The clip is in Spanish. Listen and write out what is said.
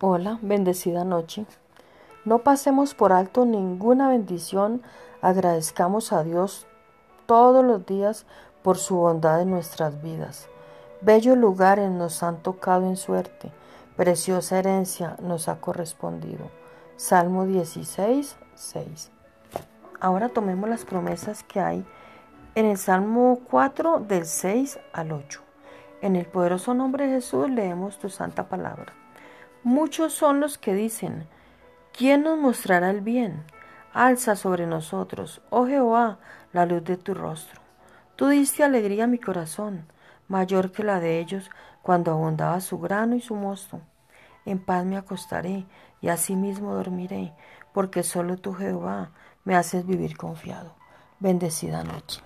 Hola, bendecida noche. No pasemos por alto ninguna bendición, agradezcamos a Dios todos los días por su bondad en nuestras vidas. Bellos lugares nos han tocado en suerte, preciosa herencia nos ha correspondido. Salmo 16, 6. Ahora tomemos las promesas que hay en el Salmo 4 del 6 al 8. En el poderoso nombre de Jesús leemos tu santa palabra. Muchos son los que dicen, ¿quién nos mostrará el bien? Alza sobre nosotros, oh Jehová, la luz de tu rostro. Tú diste alegría a mi corazón, mayor que la de ellos cuando abundaba su grano y su mosto. En paz me acostaré y asimismo dormiré, porque solo tú, Jehová, me haces vivir confiado. Bendecida noche.